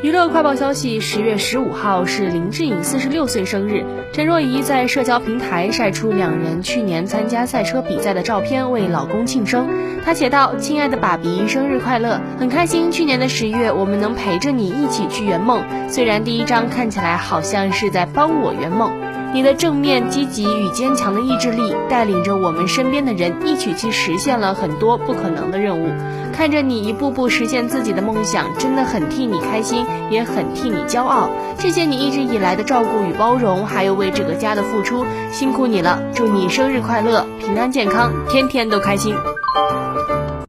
娱乐快报消息：十月十五号是林志颖四十六岁生日，陈若仪在社交平台晒出两人去年参加赛车比赛的照片，为老公庆生。她写道：“亲爱的爸比，生日快乐！很开心去年的十月我们能陪着你一起去圆梦，虽然第一张看起来好像是在帮我圆梦。”你的正面积极与坚强的意志力，带领着我们身边的人一起去实现了很多不可能的任务。看着你一步步实现自己的梦想，真的很替你开心，也很替你骄傲。谢谢你一直以来的照顾与包容，还有为这个家的付出，辛苦你了！祝你生日快乐，平安健康，天天都开心。